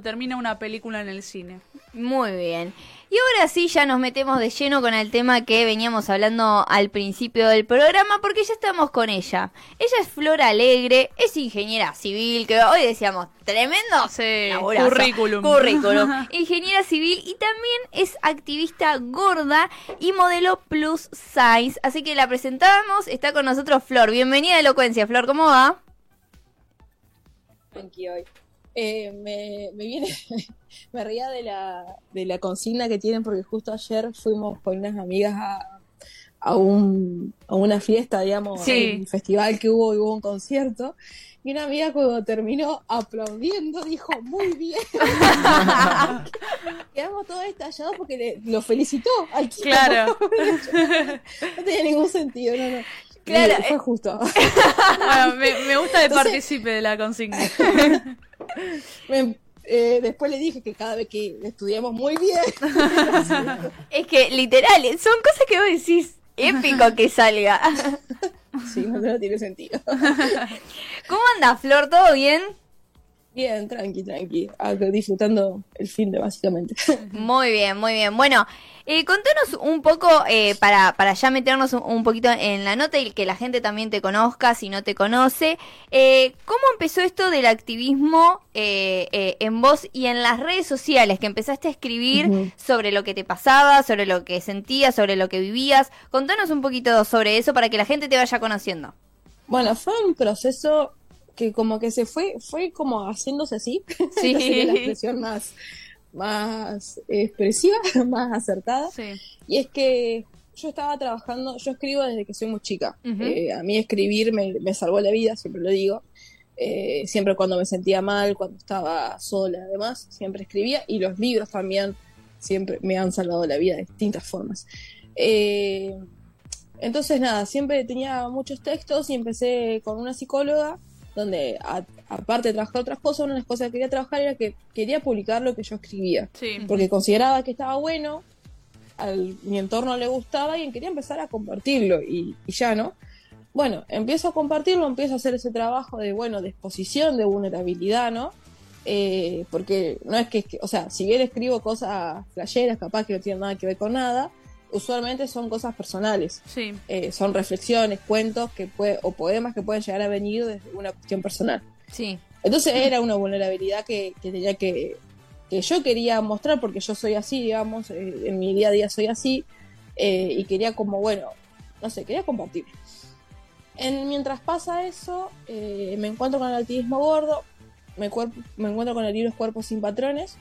termina una película en el cine. Muy bien. Y ahora sí, ya nos metemos de lleno con el tema que veníamos hablando al principio del programa, porque ya estamos con ella. Ella es Flor Alegre, es ingeniera civil, que hoy decíamos, tremendo Sí, laburazo. currículum. Currículum. ingeniera civil y también es activista gorda y modelo plus size. Así que la presentamos, está con nosotros Flor. Bienvenida a Elocuencia, Flor, ¿cómo va? Hoy. Eh, me, me viene, me ría de la, de la consigna que tienen porque justo ayer fuimos con unas amigas a, a, un, a una fiesta, digamos, Sí. un festival que hubo y hubo un concierto. Y una amiga cuando terminó aplaudiendo dijo, muy bien. Quedamos todos estallados porque le- lo felicitó al tipo. Claro. No tenía ningún sentido, no, no. Claro, fue justo. Bueno, me, me gusta que Entonces- participe de la consigna. Me- eh, después le dije que cada vez que estudiamos muy bien, Es que literal, son cosas que vos decís, épico que salga. sí, no, no tiene sentido. ¿Cómo anda, Flor? ¿Todo bien? Bien, tranqui, tranqui. Disfrutando el fin de básicamente. Muy bien, muy bien. Bueno, eh, contanos un poco, eh, para, para ya meternos un, un poquito en la nota y que la gente también te conozca, si no te conoce, eh, ¿cómo empezó esto del activismo eh, eh, en vos y en las redes sociales? Que empezaste a escribir sobre lo que te pasaba, sobre lo que sentías, sobre lo que vivías. Contanos un poquito sobre eso para que la gente te vaya conociendo. Bueno, fue un proceso que como que se fue, fue como haciéndose así. Sí. Sería la expresión más, más expresiva, más acertada. Sí. Y es que yo estaba trabajando, yo escribo desde que soy muy chica. Ujú. Eh, a mí escribir me, me salvó la vida, siempre lo digo. Eh, siempre cuando me sentía mal, cuando estaba sola, además, siempre escribía. Y los libros también siempre me han salvado la vida de distintas formas. Eh, entonces, nada, siempre tenía muchos textos y empecé con una psicóloga donde, a- aparte de trabajar otras cosas, una de las cosas que quería trabajar era que quería publicar lo que yo escribía Sí. porque consideraba que estaba bueno, a mi entorno le gustaba y quería empezar a compartirlo y, y ya, ¿no? Bueno, empiezo a compartirlo, empiezo a hacer ese trabajo de, bueno, de exposición, de vulnerabilidad, ¿no? Eh, porque no es que, o sea, si bien escribo cosas flasheras, capaz que no tienen nada que ver con nada, usualmente son cosas personales, Sí. Eh, son reflexiones, cuentos que puede, o poemas que pueden llegar a venir desde una cuestión personal. Sí. Entonces era una vulnerabilidad que, que tenía que, que yo quería mostrar porque yo soy así, digamos, eh, en mi día a día soy así, eh, y quería como, bueno, no sé, quería compartir. En, mientras pasa eso, me encuentro con el activismo gordo, me, me encuentro con el libro Cuerpos sin Patrones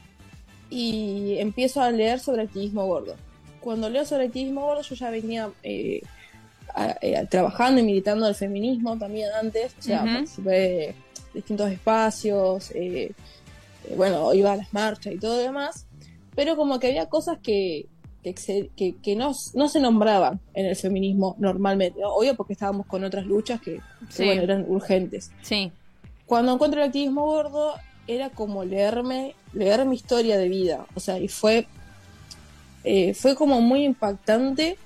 y empiezo a leer sobre activismo gordo. Cuando leo sobre activismo gordo, yo ya venía eh, a- eh, trabajando y militando el feminismo también antes, o sea, participé de distintos espacios, eh, bueno, iba a las marchas y todo lo demás, pero como que había cosas que, que, exced- que- que no, no se nombraban en el feminismo normalmente, ¿no? obvio porque estábamos con otras luchas que, que, Sí. bueno, eran urgentes. Sí. Cuando encuentro el activismo gordo, era como leerme, leer mi historia de vida, o sea, y fue, eh, fue como muy impactante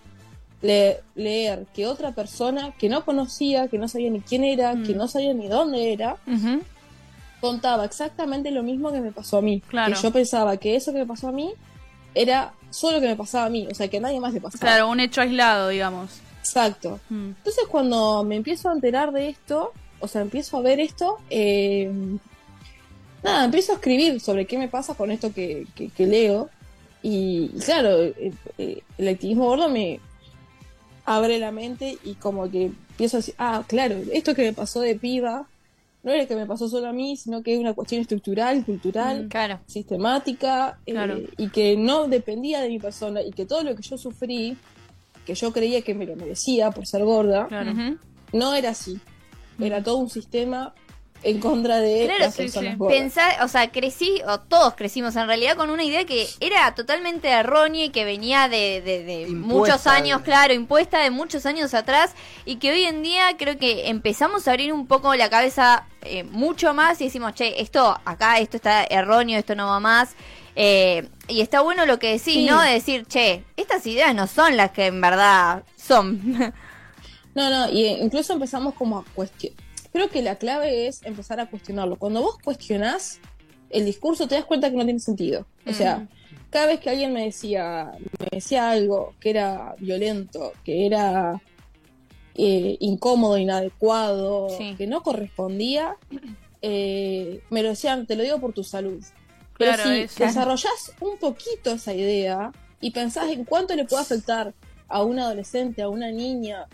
le- leer que otra persona que no conocía, que no sabía ni quién era, Mm. que no sabía ni dónde era, contaba exactamente lo mismo que me pasó a mí. Claro. Que yo pensaba que eso que me pasó a mí era solo que me pasaba a mí, o sea, que a nadie más le pasaba. Claro, un hecho aislado, digamos. Exacto. Mm. Entonces cuando me empiezo a enterar de esto, o sea, empiezo a ver esto, eh, nada, empiezo a escribir sobre qué me pasa con esto que, que- que leo. Y, y claro, eh, eh, el activismo gordo me abre la mente y como que empiezo a decir, ah, claro, esto que me pasó de piba no era que me pasó solo a mí, sino que es una cuestión estructural, cultural, Mm. Claro. sistemática eh, Claro. y que no dependía de mi persona y que todo lo que yo sufrí, que yo creía que me lo merecía por ser gorda, Claro. No era así. Era todo un sistema en contra de Claro, las sí, personas sí. Pensar, o sea, crecí, o todos crecimos en realidad con una idea que era totalmente errónea y que venía de, de- de muchos años, de- claro, impuesta de muchos años atrás y que hoy en día creo que empezamos a abrir un poco la cabeza eh, mucho más y decimos, che, esto acá, esto está erróneo, esto no va más. Eh, y está bueno lo que decís, Sí. ¿no? De decir, che, estas ideas no son las que en verdad son. No, no, y incluso empezamos como a cuestionar. Creo que la clave es empezar a cuestionarlo. Cuando vos cuestionás el discurso te das cuenta que no tiene sentido. O sea, cada vez que alguien me decía, me decía algo que era violento, que era eh, incómodo, inadecuado, Sí. que no correspondía, eh, me lo decían, te lo digo por tu salud. Pero Claro, si es- desarrollás un poquito esa idea y pensás en cuánto le puede afectar a un adolescente, a una niña,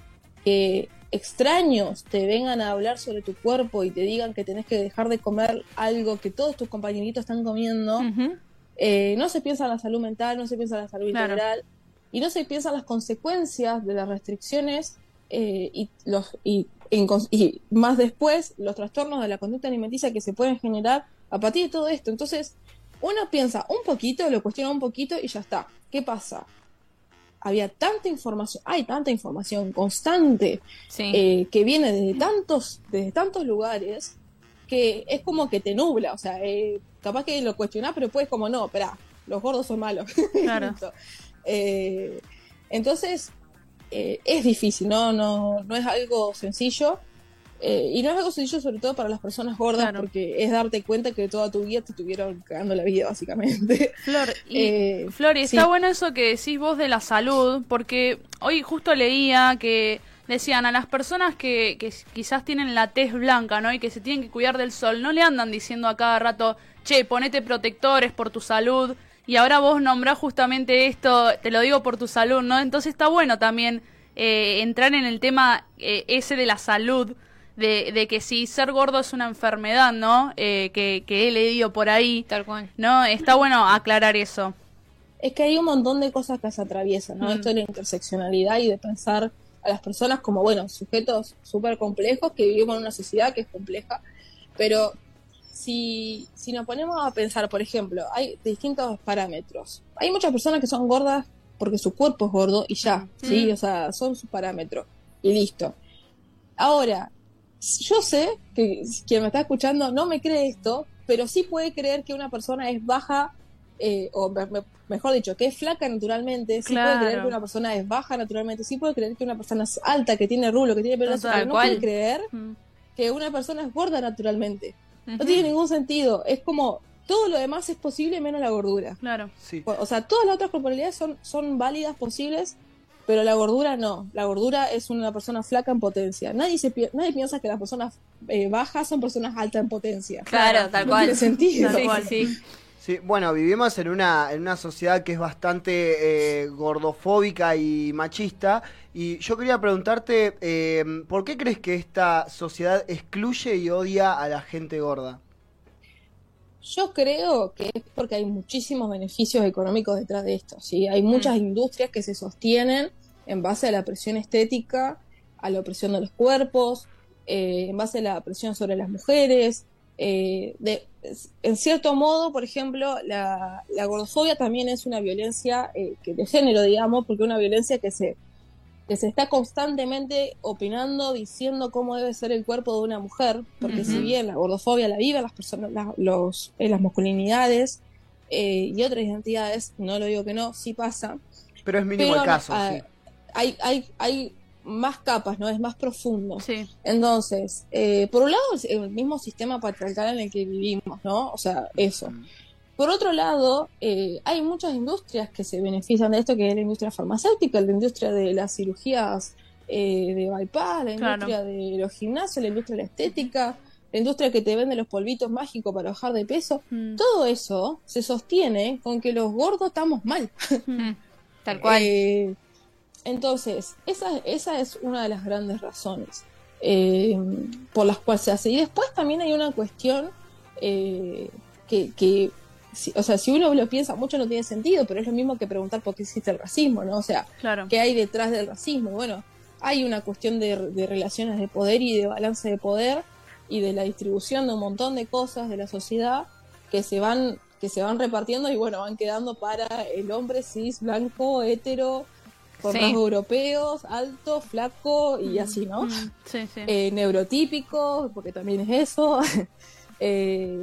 que extraños te vengan a hablar sobre tu cuerpo y te digan que tenés que dejar de comer algo que todos tus compañeritos están comiendo, eh, no se piensa en la salud mental, no se piensa en la salud Claro. integral y no se piensa en las consecuencias de las restricciones eh, y, los, y, en cons- y más después los trastornos de la conducta alimenticia que se pueden generar a partir de todo esto. Entonces, uno piensa un poquito, lo cuestiona un poquito y ya está. ¿Qué pasa? Había tanta información, hay tanta información constante Sí. eh, que viene desde tantos, desde tantos lugares que es como que te nubla, o sea, eh, capaz que lo cuestionás, pero después como no, espera, los gordos son malos. Claro. Eh, entonces, eh, es difícil, ¿no? No, no es algo sencillo. Eh, y no es algo sencillo sobre todo para las personas gordas Claro. porque es darte cuenta que toda tu vida te estuvieron cagando la vida, básicamente. Flor, y, Eh, Flor, y está bueno eso que decís vos de la salud, porque hoy justo leía que decían a las personas que, que quizás tienen la tez blanca, ¿no? Y que se tienen que cuidar del sol, no le andan diciendo a cada rato, che, ponete protectores por tu salud, y ahora vos nombrás justamente esto, te lo digo por tu salud, ¿no? Entonces está bueno también eh, entrar en el tema eh, ese de la salud, de, de que si ser gordo es una enfermedad, ¿no? Eh, que, que he leído por ahí. Tal cual. No, está bueno aclarar eso. Es que hay un montón de cosas que se atraviesan, ¿no? Mm. Esto de la interseccionalidad y de pensar a las personas como, bueno, sujetos súper complejos que vivimos en una sociedad que es compleja, pero si, si nos ponemos a pensar, por ejemplo, hay distintos parámetros. Hay muchas personas que son gordas porque su cuerpo es gordo y ya, ¿sí? Mm. O sea, son sus parámetros y listo. Ahora, yo sé que quien me está escuchando no me cree esto, pero sí puede creer que una persona es baja, eh, o me- me- mejor dicho, que es flaca naturalmente, sí Claro. puede creer que una persona es baja naturalmente, sí puede creer que una persona es alta, que tiene rulo, que tiene pelo pero no cual. puede creer Mm. que una persona es gorda naturalmente. No tiene ningún sentido. Es como todo lo demás es posible menos la gordura. Claro. Sí. O sea, todas las otras corporalidades son, son válidas, posibles, pero la gordura no. La gordura es una persona flaca en potencia. Nadie, se, pi- nadie piensa que las personas eh, bajas son personas altas en potencia. Claro, tal No cual. tiene sentido. Tal Sí, cual. Sí, bueno, vivimos en una, en una sociedad que es bastante eh, gordofóbica y machista. Y yo quería preguntarte, eh, ¿por qué crees que esta sociedad excluye y odia a la gente gorda? Yo creo que es porque hay muchísimos beneficios económicos detrás de esto. ¿sí? Hay muchas industrias que se sostienen en base a la presión estética, a la opresión de los cuerpos, eh, en base a la presión sobre las mujeres. eh, de, en cierto modo, por ejemplo, la, la gordofobia también es una violencia eh, que de género, digamos, porque es una violencia que se, que se está constantemente opinando, diciendo cómo debe ser el cuerpo de una mujer, porque si bien la gordofobia la viven las personas, las, los, eh, las masculinidades eh, y otras identidades, no lo digo que no, sí pasa, Pero es mínimo pero el caso, ah, sí. hay, hay, hay más capas, ¿no? Es más profundo. Sí. Entonces, eh, por un lado, el mismo sistema patriarcal en el que vivimos, ¿no? O sea, eso. Por otro lado, eh, hay muchas industrias que se benefician de esto, que es la industria farmacéutica, la industria de las cirugías eh, de bypass, la Claro. industria de los gimnasios, la industria de la estética, la industria que te vende los polvitos mágicos para bajar de peso. Mm. Todo eso se sostiene con que los gordos estamos mal. Mm, Tal cual. Eh, entonces, esa, esa es una de las grandes razones eh, por las cuales se hace. Y después también hay una cuestión eh, que, que si- o sea, si uno lo piensa mucho no tiene sentido, pero es lo mismo que preguntar por qué existe el racismo, ¿no? O sea, Claro. ¿qué hay detrás del racismo? Bueno, hay una cuestión de, de relaciones de poder y de balance de poder y de la distribución de un montón de cosas de la sociedad que se van que se van repartiendo y bueno, van quedando para el hombre cis, blanco, hetero, con Sí. rasgos europeos, alto, flaco y así, ¿no? Mm, Sí, sí. Eh, neurotípico, porque también es eso. Eh,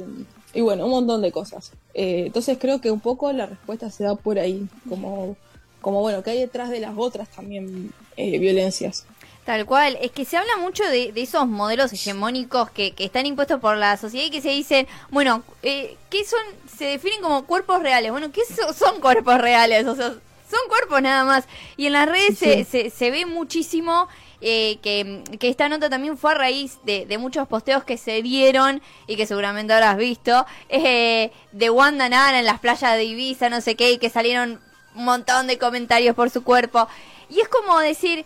y bueno, un montón de cosas. Eh, entonces creo que un poco la respuesta se da por ahí, como, como bueno, que hay detrás de las otras también eh, violencias. Tal cual, es que se habla mucho de, de esos modelos hegemónicos que, que están impuestos por la sociedad y que se dicen, bueno, eh, ¿qué son? Se definen como cuerpos reales. Bueno, ¿qué so- son cuerpos reales? O sea, son cuerpos nada más. Y en las redes se, se, se ve muchísimo eh, que, que esta nota también fue a raíz de, de muchos posteos que se dieron y que seguramente habrás visto, eh, de Wanda Nara en las playas de Ibiza, no sé qué, y que salieron un montón de comentarios por su cuerpo. Y es como decir,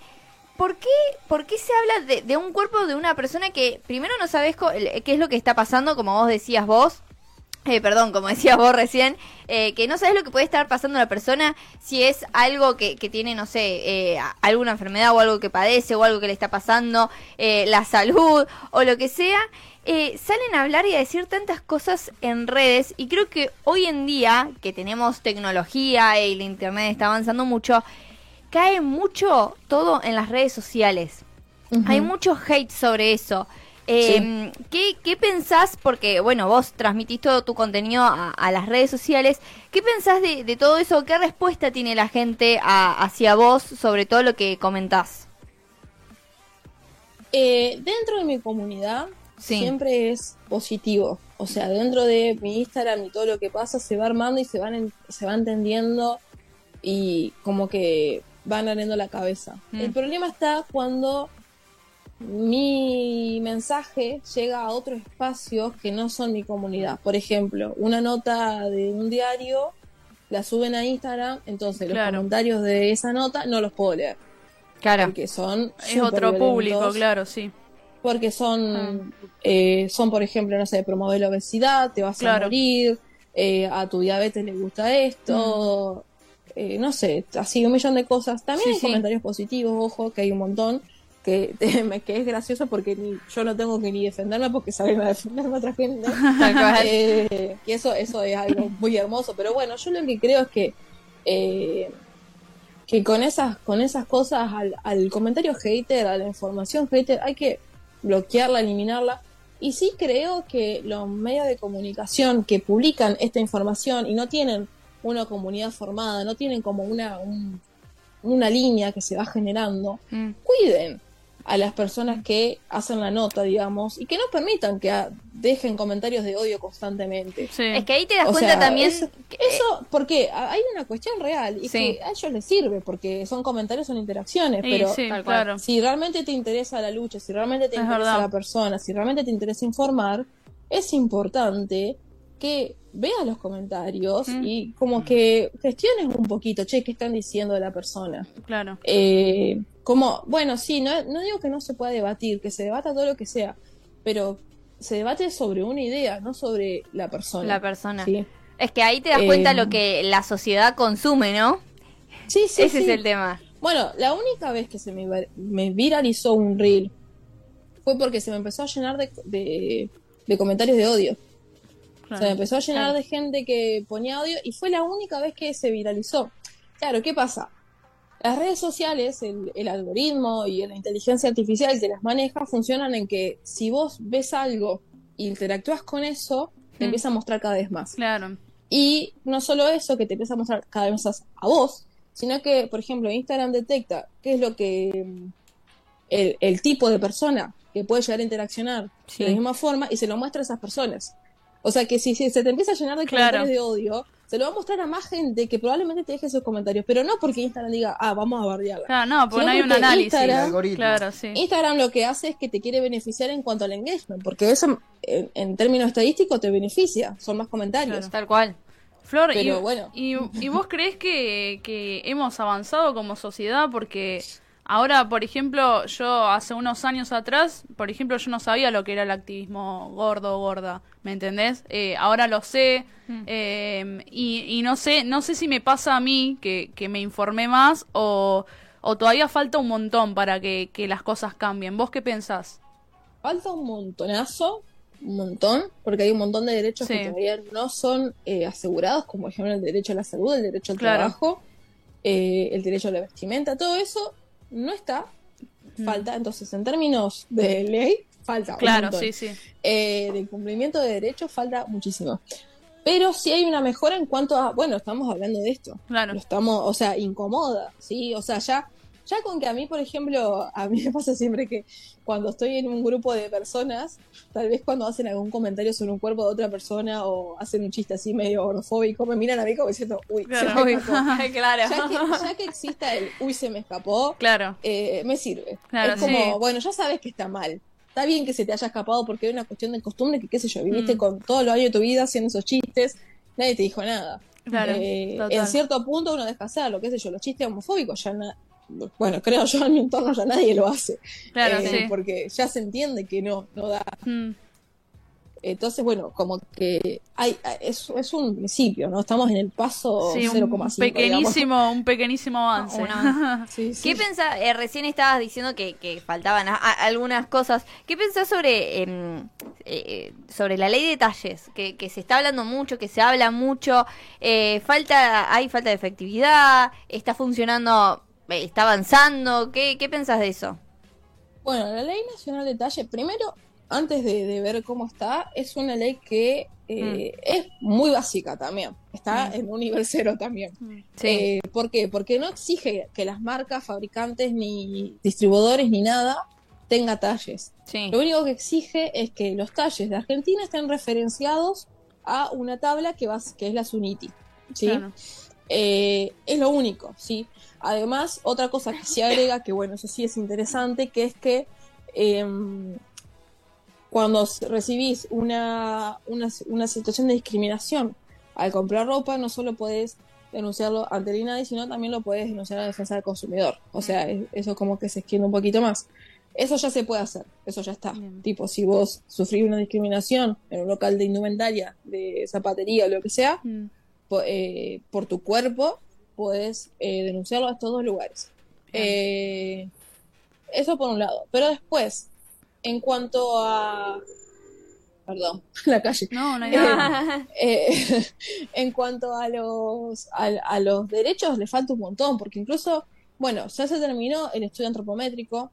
¿por qué, por qué se habla de, de un cuerpo de una persona que primero no sabes qué es lo que está pasando, como vos decías vos? Eh, perdón, como decías vos recién, eh, que no sabes lo que puede estar pasando a la persona, si es algo que, que tiene, no sé, eh, alguna enfermedad o algo que padece o algo que le está pasando, eh, la salud o lo que sea. Eh, salen a hablar y a decir tantas cosas en redes y creo que hoy en día que tenemos tecnología y el internet está avanzando mucho, cae mucho todo en las redes sociales. Hay mucho hate sobre eso. Eh, ¿qué, qué pensás? Porque, bueno, vos transmitís todo tu contenido a, a las redes sociales. ¿Qué pensás de, de todo eso? ¿Qué respuesta tiene la gente a- hacia vos sobre todo lo que comentás? Eh, dentro de mi comunidad Sí. siempre es positivo. O sea, dentro de mi Instagram y todo lo que pasa se va armando y se van en- se va entendiendo y como que van abriendo la cabeza. Mm. El problema está cuando mi mensaje llega a otros espacios que no son mi comunidad. Por ejemplo, una nota de un diario la suben a Instagram, entonces Claro. los comentarios de esa nota no los puedo leer Claro. porque son Es otro público, claro, sí. porque Ah. son eh, son por ejemplo no sé promover la obesidad te vas Claro. a morir eh, a tu diabetes le gusta esto eh, no sé así un millón de cosas también Mm. Sí, hay sí. comentarios positivos ojo que hay un montón que, es gracioso porque ni, yo no tengo que ni defenderme porque saben a defenderme otra gente eh, que eso, eso es algo muy hermoso. Pero bueno, yo lo que creo es que, eh, que con esas, con esas cosas, al, al comentario hater, a la información hater, hay que bloquearla, eliminarla. Y sí creo que los medios de comunicación que publican esta información y no tienen una comunidad formada, no tienen como una, un- una línea que se va generando, Mm. cuiden a las personas que hacen la nota, digamos, y que no permitan que dejen comentarios de odio constantemente. Sí. Es que ahí te das O cuenta sea, también... Eso, que- eso, porque hay una cuestión real y Sí. que a ellos les sirve, porque son comentarios, son interacciones, pero sí, tal cual. claro. si realmente te interesa la lucha, si realmente te Es interesa verdad. la persona, si realmente te interesa informar, es importante que veas los comentarios Mm. y como que gestiones un poquito, che, ¿qué están diciendo de la persona? Claro. Eh, como, bueno, sí, no, no digo que no se pueda debatir, que se debata todo lo que sea, pero se debate sobre una idea, no sobre la persona. La persona. Sí, Es que ahí te das cuenta Eh, lo que la sociedad consume, ¿no? sí, sí. Ese sí. es el tema. Bueno, la única vez que se me, me viralizó un reel fue porque se me empezó a llenar de, de, de comentarios de odio. Claro. Se me empezó a llenar Claro. de gente que ponía odio y fue la única vez que se viralizó. Claro, ¿qué pasa? Las redes sociales, el, el algoritmo y la inteligencia artificial que las maneja funcionan en que si vos ves algo e interactúas con eso, te Mm. empieza a mostrar cada vez más. Claro. Y no solo eso, que te empieza a mostrar cada vez más a vos, sino que, por ejemplo, Instagram detecta qué es lo que mm, el, el tipo de persona que puede llegar a interaccionar Sí. de la misma forma y se lo muestra a esas personas. O sea que si, si se te empieza a llenar de Claro. comentarios de odio, se lo va a mostrar a más gente que probablemente te deje esos comentarios, pero no porque Instagram diga, ah, vamos a bardearla. Claro, no, porque no hay un análisis. Instagram-. Claro, sí. Instagram lo que hace es que te quiere beneficiar en cuanto al engagement, porque eso en, en términos estadísticos te beneficia, son más comentarios. Claro. Tal cual. Flor, Pero y, bueno. y, y vos crees que, que hemos avanzado como sociedad? Porque ahora, por ejemplo, yo hace unos años atrás, por ejemplo, yo no sabía lo que era el activismo gordo o gorda, ¿me entendés? Eh, ahora lo sé Mm. eh, y, y no sé no sé si me pasa a mí que, que me informé más o, o todavía falta un montón para que, que las cosas cambien. ¿Vos qué pensás? Falta un montonazo, un montón, porque hay un montón de derechos Sí. que todavía no son eh, asegurados, como por ejemplo el derecho a la salud, el derecho al Claro. trabajo, eh, el derecho a la vestimenta, todo eso no está, Mm. falta. Entonces, en términos de ley, falta. Claro, sí, sí. Eh, de cumplimiento de derechos falta muchísimo. Pero sí hay una mejora en cuanto a, bueno, estamos hablando de esto. Claro. Lo estamos, o sea, incomoda, ¿sí? O sea, ya, Ya con que a mí, por ejemplo, a mí me pasa siempre que cuando estoy en un grupo de personas, tal vez cuando hacen algún comentario sobre un cuerpo de otra persona o hacen un chiste así medio orofóbico, me miran a mí como diciendo, uy, Claro. se me escapó. claro. Ya que, ya que exista el uy, se me escapó, Claro. eh, me sirve. Claro, es como, sí. bueno, ya sabes que está mal. Está bien que se te haya escapado porque hay una cuestión de costumbre que, qué sé yo, viviste Mm. con todos los años de tu vida haciendo esos chistes, nadie te dijo nada. Claro. Eh, en cierto punto uno deja hacerlo, qué sé yo, los chistes homofóbicos ya na- bueno, creo yo en mi entorno ya nadie lo hace. Claro, Eh, sí. Porque ya se entiende que no, no da. Mm. Entonces, bueno, como que hay, es, es un principio, ¿no? Estamos en el paso Sí, un 0,5. pequeñísimo, un pequeñísimo avance. Sí, sí. ¿Qué pensás? eh, recién estabas diciendo que, que faltaban a- a- algunas cosas. ¿Qué pensás sobre em, eh, sobre la ley de talles? Que, que se está hablando mucho, que se habla mucho. eh, falta Hay falta de efectividad. ¿Está funcionando? Eh, ¿Está avanzando? ¿Qué, qué pensás de eso? Bueno, la ley nacional de talle, primero, antes de, de ver cómo está, es una ley que eh, es muy básica también. Está Mm. en un nivel cero también. Sí. Eh, ¿Por qué? Porque no exige que las marcas, fabricantes, ni distribuidores, ni nada tenga talles. sí. Lo único que exige es que los talles de Argentina estén referenciados a una tabla que, va, que es la Suniti. ¿sí? Claro. Eh, es lo único, ¿sí? Además, otra cosa que se agrega, que bueno, eso sí es interesante, que es que em, cuando recibís una, una, una situación de discriminación al comprar ropa, no solo podés denunciarlo ante el INADI, sino también lo podés denunciar a la defensa del consumidor. O sea, es- eso como que se extiende un poquito más. Eso ya se puede hacer, eso ya está. Bien. Tipo, si vos sufrís una discriminación en un local de indumentaria, de zapatería o lo que sea, Mm. Eh, por tu cuerpo, puedes eh, denunciarlo a estos dos lugares. Eh, eso por un lado. Pero después, en cuanto a... Perdón, la calle. No, no hay nada. En cuanto a los, a, a los derechos, le falta un montón, porque incluso, bueno, ya se terminó el estudio antropométrico,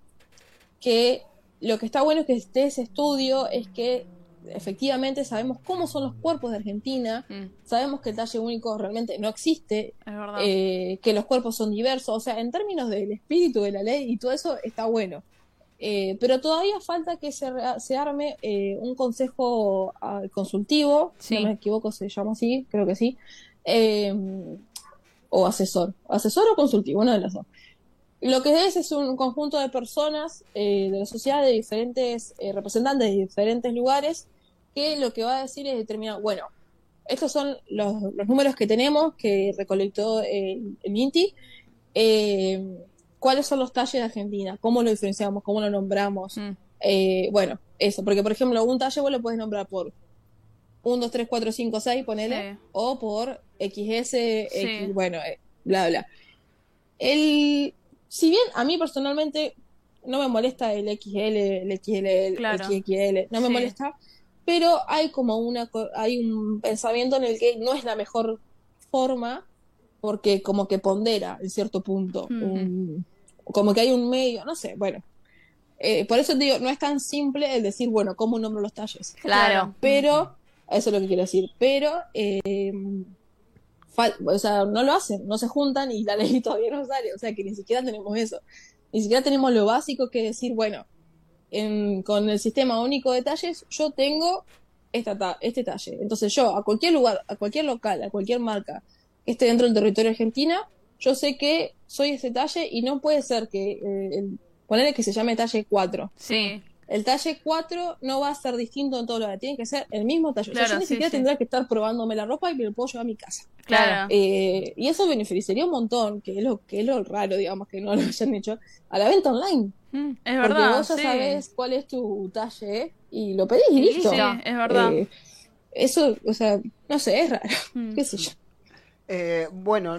que lo que está bueno es que esté ese estudio es que efectivamente sabemos cómo son los cuerpos de Argentina, Mm. sabemos que el talle único realmente no existe, eh, que los cuerpos son diversos, o sea, en términos del espíritu de la ley y todo eso está bueno. Eh, pero todavía falta que se, se arme eh, un consejo ah, consultivo, si no me equivoco se llama así, creo que sí, eh, o asesor, asesor o consultivo, una de las dos. Lo que es es un conjunto de personas eh, de la sociedad, de diferentes eh, representantes de diferentes lugares, que lo que va a decir es determinar, bueno, estos son los, los números que tenemos que recolectó eh, el INTI. ¿Cuáles son los talles de Argentina? ¿Cómo lo diferenciamos? ¿Cómo lo nombramos? Mm. Bueno, eso, porque por ejemplo, un talle vos lo puedes nombrar por 1, 2, 3, 4, 5, 6, ponele, Sí. o por XS, X, Sí. bueno, bla, bla. El, si bien a mí personalmente no me molesta el XL, el XL, el Claro. XXL, no me Sí. molesta, pero hay como una, hay un pensamiento en el que no es la mejor forma porque como que pondera en cierto punto, un- como que hay un medio, no sé, bueno. Eh, por eso te digo, no es tan simple el decir, bueno, ¿cómo nombro los talles? Claro. Pero, eso es lo que quiero decir, pero, eh, o sea, no lo hacen, no se juntan y la ley todavía no sale, o sea que ni siquiera tenemos eso, ni siquiera tenemos lo básico que decir, bueno, en- con el sistema único de talles, yo tengo esta ta- este talle, entonces yo a cualquier lugar, a cualquier local, a cualquier marca que esté dentro del territorio argentina, yo sé que soy ese talle y no puede ser que, eh, el, ponerle que se llame talle 4, Sí. El talle 4 no va a ser distinto en todo lo que tiene que ser el mismo talle. o sea, Claro, yo ni sí, siquiera sí. tendría que estar probándome la ropa y me lo puedo llevar a mi casa. Claro. Eh, y eso beneficiaría un montón, que es lo que es lo raro, digamos, que no lo hayan hecho a la venta online. Mm. Es Porque verdad. vos ya sí. sabés cuál es tu talle y lo pedís y Sí, listo. sí, es verdad. Eh, eso, o sea, no sé, es raro, Mm. qué sé yo. Eh, bueno,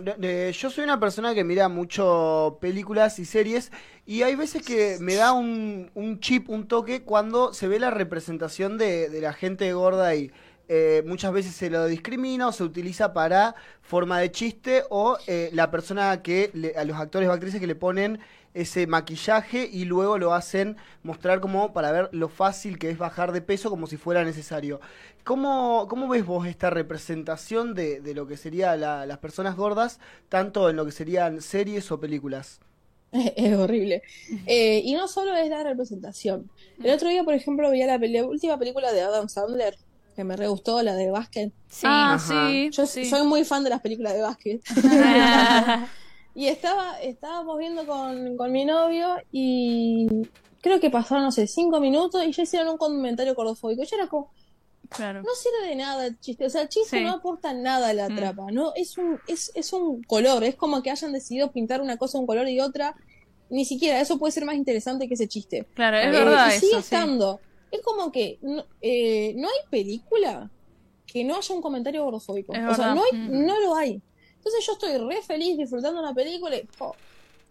yo soy una persona que mira mucho películas y series y hay veces que me da un, un chip, un toque cuando se ve la representación de, de la gente gorda y eh, muchas veces se lo discrimina o se utiliza para forma de chiste o eh, la persona que, le- a los actores o actrices que le ponen ese maquillaje y luego lo hacen mostrar como para ver lo fácil que es bajar de peso como si fuera necesario. ¿Cómo, cómo ves vos esta representación de, de lo que serían las personas gordas, tanto en lo que serían series o películas? es horrible. Eh, y no solo es la representación. El otro día, por ejemplo, vi la, la última película de Adam Sandler, que me re gustó, la de básquet. Sí. ah, sí. Yo sí. soy muy fan de las películas de básquet. y estaba, estábamos viendo con, con mi novio y creo que pasaron, no sé, cinco minutos y ya hicieron un comentario cordofóbico. Yo era como, Claro. no sirve de nada el chiste. O sea, el chiste Sí. no aporta nada a la Mm. trapa, ¿no? Es un, es, es un color, es como que hayan decidido pintar una cosa un color y otra. Ni siquiera eso puede ser más interesante que ese chiste. Claro, es Eh, verdad y sigue eso, sí. estando. Es como que no, eh, no hay película que no haya un comentario gordofóbico. Es o sea, no, hay, Mm. no lo hay. Entonces yo estoy re feliz disfrutando una película y, oh,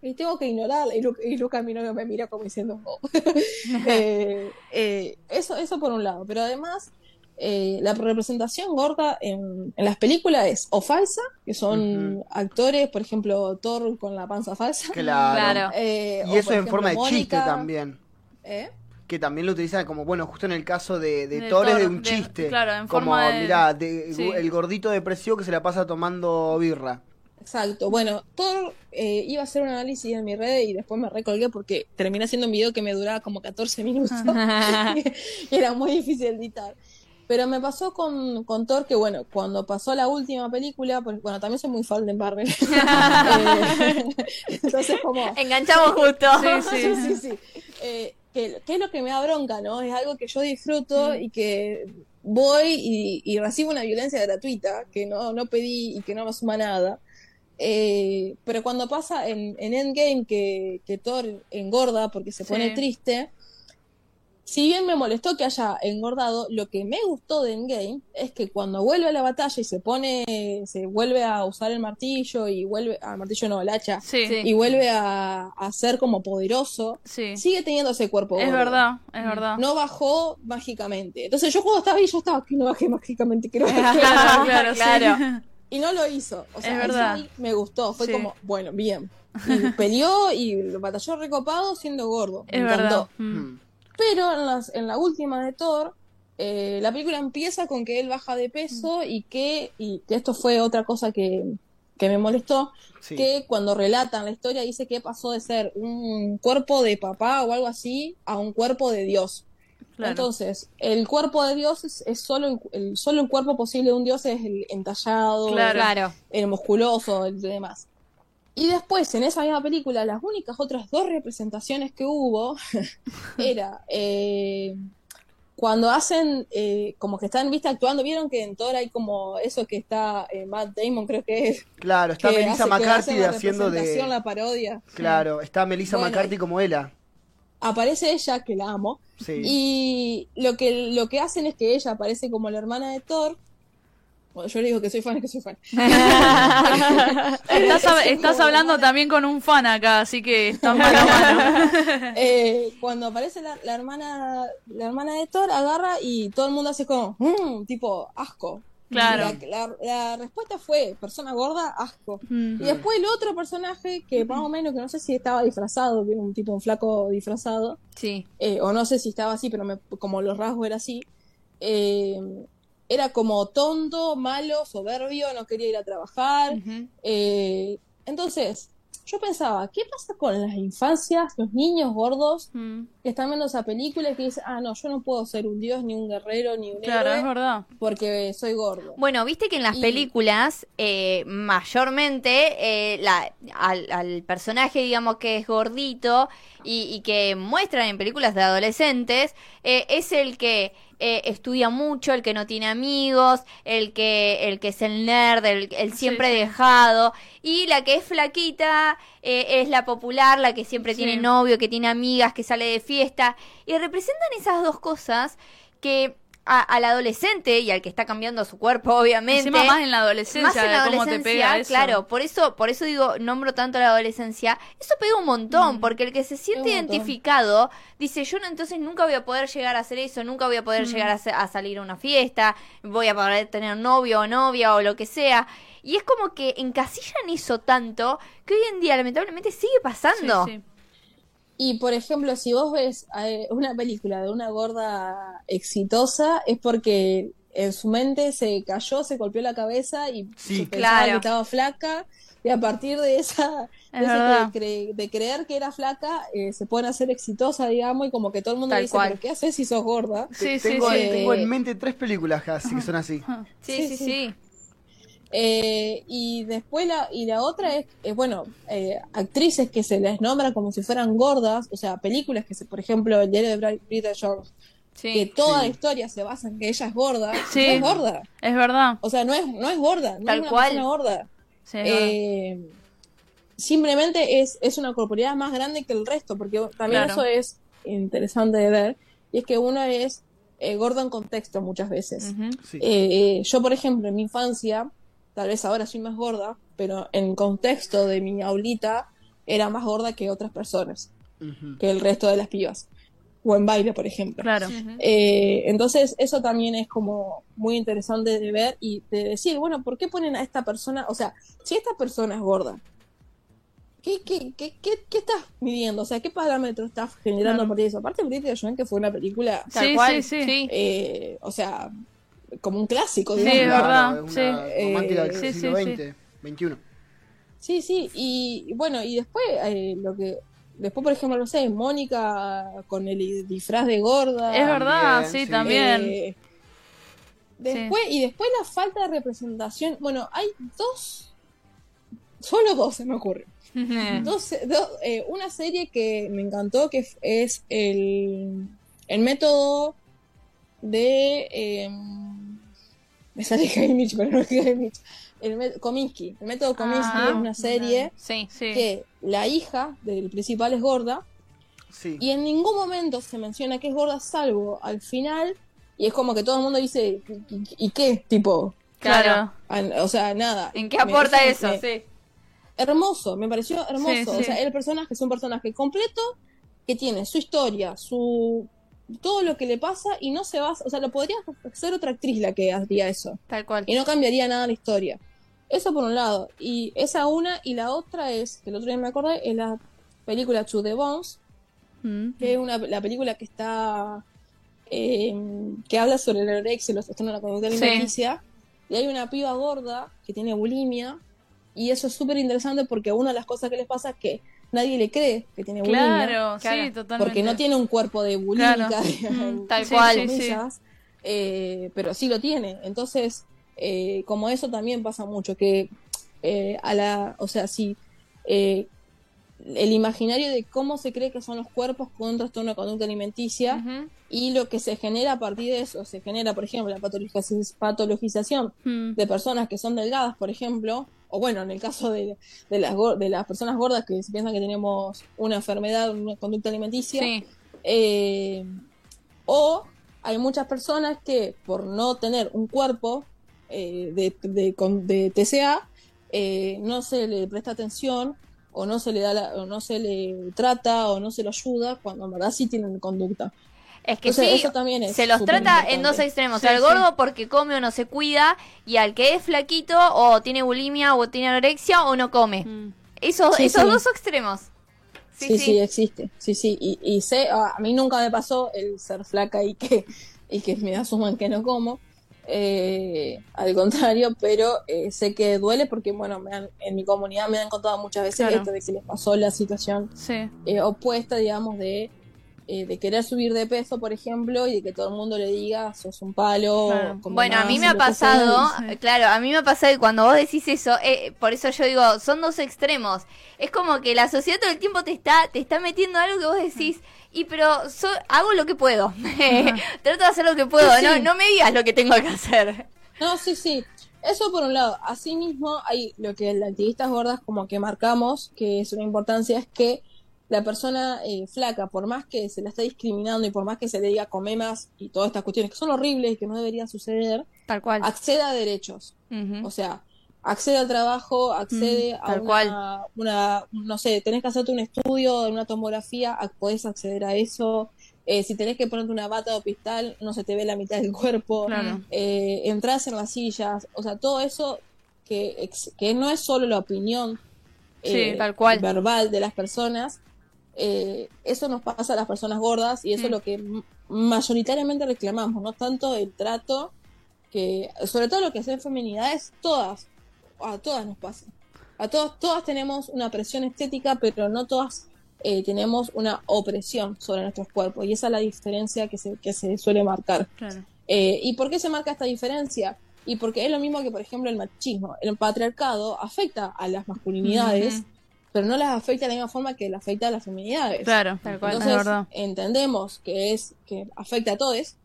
y tengo que ignorarla. Y, Lu- y Lucas, mi novio, me mira como diciendo, oh. Eh, eh, eso, eso por un lado. Pero además, eh, la representación gorda en, en las películas es o falsa, que son actores, por ejemplo, Thor con la panza falsa. Claro. Claro. Eh, Y eso en forma de chiste también. ¿eh? Que también lo utilizan como, bueno, justo en el caso de, de, De Thor es Thor, de un de- chiste. claro, en como, forma de- mirá, de- Sí. el gordito depresivo que se la pasa tomando birra. Exacto. Bueno, Thor eh, iba a hacer un análisis en mi red y después me recolgué porque terminé haciendo un video que me duraba como 14 minutos y era muy difícil editar. Pero me pasó con, con Thor que, bueno, cuando pasó la última película, pues, bueno, también soy muy fan de Marvel. Eh, entonces, como... Enganchamos justo. Sí, Sí, sí, sí. Eh, que, que es lo que me da bronca, ¿no? Es algo que yo disfruto y que voy y, y recibo una violencia gratuita que no, no pedí y que no me suma nada. Eh, pero cuando pasa en, en Endgame que, que Thor engorda porque se Sí. pone triste, si bien me molestó que haya engordado, lo que me gustó de Endgame es que cuando vuelve a la batalla y se pone, se vuelve a usar el martillo y vuelve, al martillo no, el hacha, Sí, y vuelve a, a ser como poderoso, sí. sigue teniendo ese cuerpo Es gordo. verdad, es verdad. No bajó mágicamente. Entonces yo cuando estaba ahí, yo estaba que no bajé mágicamente, que no bajé. Claro, claro, Claro. sí. y no lo hizo. O sea, Es eso verdad. ahí me gustó. Fue Sí. como, bueno, bien. Y peleó y lo batalló recopado siendo gordo. Es me verdad. encantó. Mm. Pero en, las, en la última de Thor, eh, la película empieza con que él baja de peso y que, y que esto fue otra cosa que, que me molestó, Sí. que cuando relatan la historia dice que pasó de ser un cuerpo de papá o algo así a un cuerpo de Dios. Claro. Entonces, el cuerpo de Dios es, es solo, el, el- solo el cuerpo posible de un Dios es el entallado, Claro. Claro. el musculoso, el demás. Y después, en esa misma película, las únicas otras dos representaciones que hubo era eh, cuando hacen eh, como que están, viste, actuando, vieron que en Thor hay como eso que está eh, Matt Damon, creo que es. Claro, está Melissa McCarthy haciendo de. la parodia. Claro, está Melissa Bueno, McCarthy como Ella. Aparece ella, que la amo, Sí. Y lo que, lo que hacen es que ella aparece como la hermana de Thor. Yo le digo que soy fan, es que soy fan. Estás, hab- estás hablando también con un fan acá, así que está mano a mano. Eh, cuando aparece la, la hermana la hermana de Thor, agarra y todo el mundo hace como, "Mm", tipo, asco. Claro. La, la- la respuesta fue, persona gorda, asco. Mm. Y después el otro personaje, que más o menos, que no sé si estaba disfrazado, que era un tipo, un flaco disfrazado, Sí. eh, o no sé si estaba así, pero me- como los rasgos era así, eh, era como tonto, malo, soberbio, no quería ir a trabajar. Eh, entonces, yo pensaba, ¿qué pasa con las infancias, los niños gordos Mm. que están viendo esa película y que dicen, ah, no, yo no puedo ser un dios, ni un guerrero, ni un Claro, es héroe, verdad. porque soy gordo? Bueno, viste que en las Y- películas, eh, mayormente, eh, la, al, al personaje, digamos, que es gordito y, y que muestran en películas de adolescentes, es el que eh, estudia mucho, el que no tiene amigos, el que, el que es el nerd, el, el siempre sí. dejado, y la que es flaquita eh, es la popular, la que siempre Sí. tiene novio, que tiene amigas, que sale de fiesta, y representan esas dos cosas que a- al adolescente y al que está cambiando su cuerpo, obviamente. Encima más en la adolescencia, Más en la de cómo te adolescencia, pega eso. claro, por eso, por eso digo, nombro tanto a la adolescencia, eso pega un montón, Mm. porque el que se siente identificado dice, yo no, entonces nunca voy a poder llegar a hacer eso, nunca voy a poder Mm. llegar a, sa- a salir a una fiesta, voy a poder tener novio o novia o lo que sea. Y es como que encasillan eso tanto que hoy en día lamentablemente sigue Sí, pasando. sí. Y por ejemplo, si vos ves eh, una película de una gorda exitosa, es porque en su mente se cayó, se golpeó la cabeza y Sí. se pensaba Claro. que estaba flaca. Y a partir de esa, Es de, ese verdad. cre- cre- de creer que era flaca, eh, se pueden hacer exitosa, digamos, y como que todo el mundo Tal dice, cual. ¿pero qué haces si sos gorda? Sí, sí, tengo, sí. tengo en mente tres películas casi que son así. Sí, Sí, sí, sí. sí. Eh, y después la, y la otra es, eh, bueno, eh, actrices que se les nombra como si fueran gordas, o sea, películas que, se, por ejemplo, el diario de Bri- Bridget Jones, Sí. que toda Sí. la historia se basa en que ella es gorda, Sí. no es gorda. Es verdad. O sea, no es, no es gorda, no Tal es una cual. persona gorda. Eh, simplemente es, es una corporalidad más grande que el resto, porque también Claro. eso es interesante de ver, y es que uno es eh, gordo en contexto muchas veces. Eh, eh, yo, por ejemplo, en mi infancia, tal vez ahora soy más gorda, pero en contexto de mi abuelita era más gorda que otras personas, que el resto de las pibas. O en baile, por ejemplo. Claro. Eh, entonces, eso también es como muy interesante de ver y de decir, bueno, ¿por qué ponen a esta persona? O sea, si esta persona es gorda, ¿qué, qué, qué, qué, qué estás midiendo? O sea, ¿qué parámetros estás generando Claro. a partir de eso? Aparte, Bridget Jones, que fue una película, Tal Sí, cual. sí, sí. eh, o sea, como un clásico, Sí, digamos. es verdad, es sí. una romántica del Eh, sí, siglo sí, XX, XXI. Sí, sí, y y bueno, y después eh, lo que después por ejemplo, no sé, Mónica con el disfraz de gorda. Es verdad, También, sí, sí. también. Eh, después y después la falta de representación, bueno, hay dos solo dos se me ocurre. Dos, dos, eh, una serie que me encantó que es el el método de eh, me sale Haymitch, pero no es Haymitch. El Kominsky. El método Kominsky Ah, es una serie Sí. Sí. que la hija del principal es gorda Sí. y en ningún momento se menciona que es gorda salvo al final y es como que todo el mundo dice ¿y, qué? Tipo, Claro. o sea, nada. ¿En qué aporta me- eso? me- Sí. hermoso, me pareció hermoso. Sí, sí. O sea, el personaje es un personaje completo que tiene su historia, su todo lo que le pasa y no se basa, o sea, lo podría ser otra actriz la que haría eso Tal cual. y no cambiaría nada la historia. Eso por un lado. Y esa una y la otra es, que el otro día me acordé, es la película To the Bones, Mm. que es una, la película que está eh, que habla sobre la anorexia y los trastornos de la conducta Sí. alimenticia. Y hay una piba gorda que tiene bulimia. Y eso es súper interesante porque una de las cosas que les pasa es que nadie le cree que tiene bulimia. Claro, Claro. sí, totalmente. Porque no tiene un cuerpo de bulímica, Claro. Mm, Tal sí, cual. sí, sí. eh, pero sí lo tiene. Entonces, eh, como eso también pasa mucho, que eh, a la, o sea, si eh, el imaginario de cómo se cree que son los cuerpos con un trastorno de conducta alimenticia y lo que se genera a partir de eso, se genera, por ejemplo, la patologiz- patologización Mm. de personas que son delgadas, por ejemplo, o bueno, en el caso de, de las, de las personas gordas que se piensan que tenemos una enfermedad, una conducta alimenticia, Sí. eh, o hay muchas personas que por no tener un cuerpo eh, de, de, de TCA, eh, no se le presta atención o no se le da la- o no se le trata o no se lo ayuda cuando en verdad sí tienen conducta. Es que Entonces, sí, eso también es se los trata en dos extremos. Sí, al sí. gordo porque come o no se cuida, y al que es flaquito o tiene bulimia o tiene anorexia o no come. Mm. Esos, Sí, esos sí. dos extremos. Sí, sí, existe. Sí, sí. Y, y sé, a a mí nunca me pasó el ser flaca y que, y que me asuman que no como. Eh, al contrario, pero eh, sé que duele porque, bueno, me han- en mi comunidad me han contado muchas veces Claro. esto de que les pasó la situación Sí. eh, opuesta, digamos, de, eh, de querer subir de peso, por ejemplo, y de que todo el mundo le diga, sos un palo. Claro. come Bueno, a más", mí me ha pasado, sea. sí. claro, a mí me ha pasado que cuando vos decís eso, eh, por eso yo digo, son dos extremos. Es como que la sociedad todo el tiempo te está, te está metiendo algo que vos decís, y pero so- hago lo que puedo. Trato de hacer lo que puedo, Sí, no, sí. no me digas lo que tengo que hacer. No, sí, sí. Eso por un lado. Asimismo, hay lo que las activistas gordas como que marcamos, que es una importancia, es que la persona eh, flaca, por más que se la esté discriminando y por más que se le diga come más y todas estas cuestiones que son horribles y que no deberían suceder, Tal cual. acceda a derechos. O sea, accede al trabajo, accede a tal una, cual. una, no sé, tenés que hacerte un estudio, una tomografía, podés acceder a eso. Eh, si tenés que ponerte una bata de hospital, no se te ve la mitad del cuerpo. Claro. Eh, entras en las sillas, o sea, todo eso que, que no es solo la opinión eh, tal cual. verbal de las personas, eh, eso nos pasa a las personas gordas y eso es lo que mayoritariamente reclamamos, no tanto el trato que sobre todo lo que es feminidades, todas, a todas nos pasa. A todos, todas tenemos una presión estética, pero no todas eh, tenemos una opresión sobre nuestros cuerpos. Y esa es la diferencia que se, que se suele marcar. Claro. Eh, ¿Y por qué se marca esta diferencia? Y porque es lo mismo que, por ejemplo, el machismo. El patriarcado afecta a las masculinidades. Pero no las afecta de la misma forma que las afecta a las feminidades. Claro, Tal cual, es Entonces, entendemos que es que afecta a todos,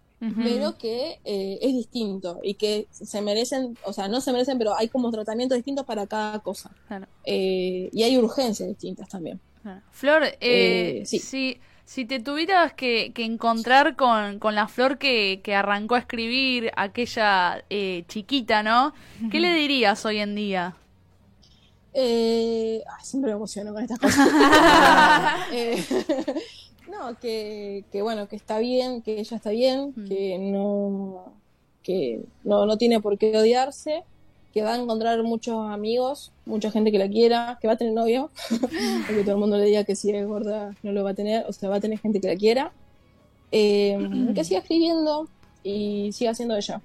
pero que eh, es distinto y que se merecen, o sea, no se merecen, pero hay como tratamientos distintos para cada cosa. Claro, Eh, y hay urgencias distintas también. claro. Flor, eh, Eh, sí. si, si te tuvieras que, que encontrar con, con la Flor que, que arrancó a escribir, aquella eh, chiquita, ¿no? ¿Qué le dirías hoy en día? Eh, ay, siempre me emociono con estas cosas. Eh, no, que, que bueno, que está bien, que ella está bien, Mm. que no que no, no tiene por qué odiarse, que va a encontrar muchos amigos, mucha gente que la quiera, que va a tener novio, porque todo el mundo le diga que si es gorda no lo va a tener, o sea, va a tener gente que la quiera, Eh, que siga escribiendo y siga siendo ella,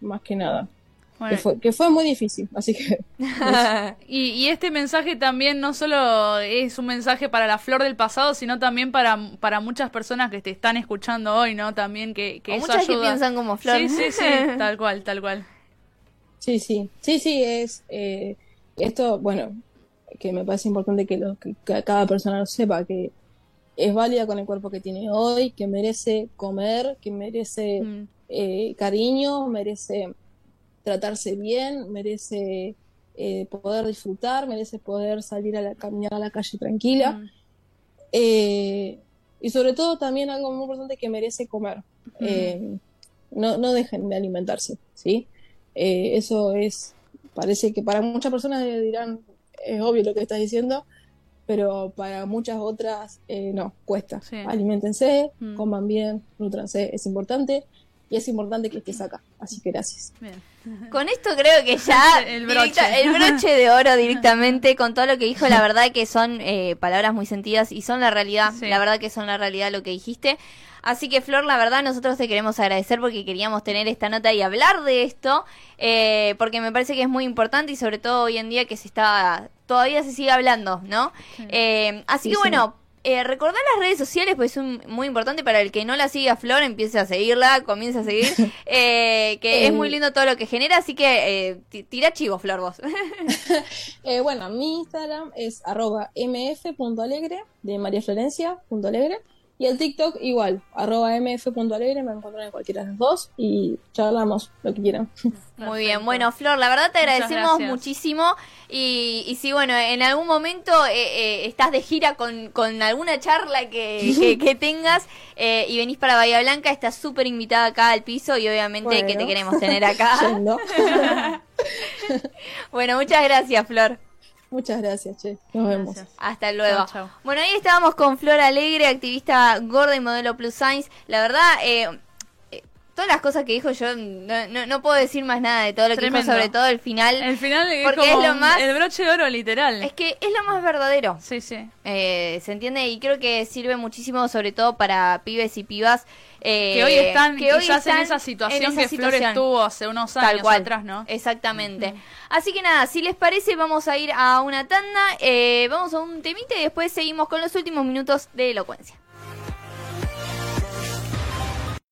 más que nada. Bueno, Que fue, que fue muy difícil, así que y, y este mensaje también no solo es un mensaje para la Flor del pasado, sino también para, para muchas personas que te están escuchando hoy, ¿no? También que, que O eso muchas que ayuda. piensan como Flor. Sí, sí, sí, tal cual, tal cual. Sí, sí, sí, sí, es eh, esto, bueno, que me parece importante que, lo, que ca- cada persona lo sepa, que es válida con el cuerpo que tiene hoy, que merece comer, que merece Mm. eh, cariño, merece tratarse bien, merece eh, poder disfrutar, merece poder salir a la, caminar a la calle tranquila. Mm. Eh, y sobre todo también algo muy importante que merece comer. Eh, no, no dejen de alimentarse, ¿sí? Eh, eso es, parece que para muchas personas dirán, es obvio lo que estás diciendo, pero para muchas otras eh, no, cuesta. Sí. Aliméntense, Mm. coman bien, nutranse, es importante. Y es importante que estés acá. Así que gracias. Bien. Con esto creo que ya El directa- broche. el broche de oro directamente con todo lo que dijo, la verdad que son eh, palabras muy sentidas y son la realidad, Sí. la verdad que son la realidad lo que dijiste. Así que Flor, la verdad nosotros te queremos agradecer porque queríamos tener esta nota y hablar de esto, eh, porque me parece que es muy importante y sobre todo hoy en día que se está, todavía se sigue hablando, ¿no? Eh, así Sí, que sí. bueno, eh, recordar las redes sociales, pues es un- muy importante para el que no la sigue a Flor, empiece a seguirla, comience a seguir, eh, que es Eh. muy lindo todo lo que genera, así que eh, ti- tira chivo, Flor, vos. Eh, bueno, mi Instagram es arroba mf.alegre de María Florencia.alegre y el TikTok igual, arroba mf.alegre, me encuentran en cualquiera de las dos y charlamos lo que quieran. Muy bien, bueno, Flor, la verdad te agradecemos muchísimo y, y si, bueno, en algún momento eh, eh, estás de gira con, con alguna charla que, que, que tengas eh, y venís para Bahía Blanca, estás súper invitada acá al piso y obviamente que te queremos tener acá. Bueno, muchas gracias, Flor. Muchas gracias, che. Nos vemos. Hasta luego. Chau, chau. Bueno, ahí estábamos con Flor Alegre, activista gorda y modelo plus size. La verdad, eh, eh, todas las cosas que dijo yo, no, no, no puedo decir más nada de todo lo que dijo, sobre todo el final. El final es Porque como es lo más- el broche de oro literal. Es que es lo más verdadero. Sí, sí. Eh, ¿Se entiende? Y creo que sirve muchísimo, sobre todo para pibes y pibas. Eh, que hoy están que hoy quizás en esa situación en esa que Flor situación. estuvo hace unos Tal años cual. atrás, ¿no? Exactamente. Así que nada, si les parece, vamos a ir a una tanda, eh, vamos a un temite y después seguimos con los últimos minutos de elocuencia.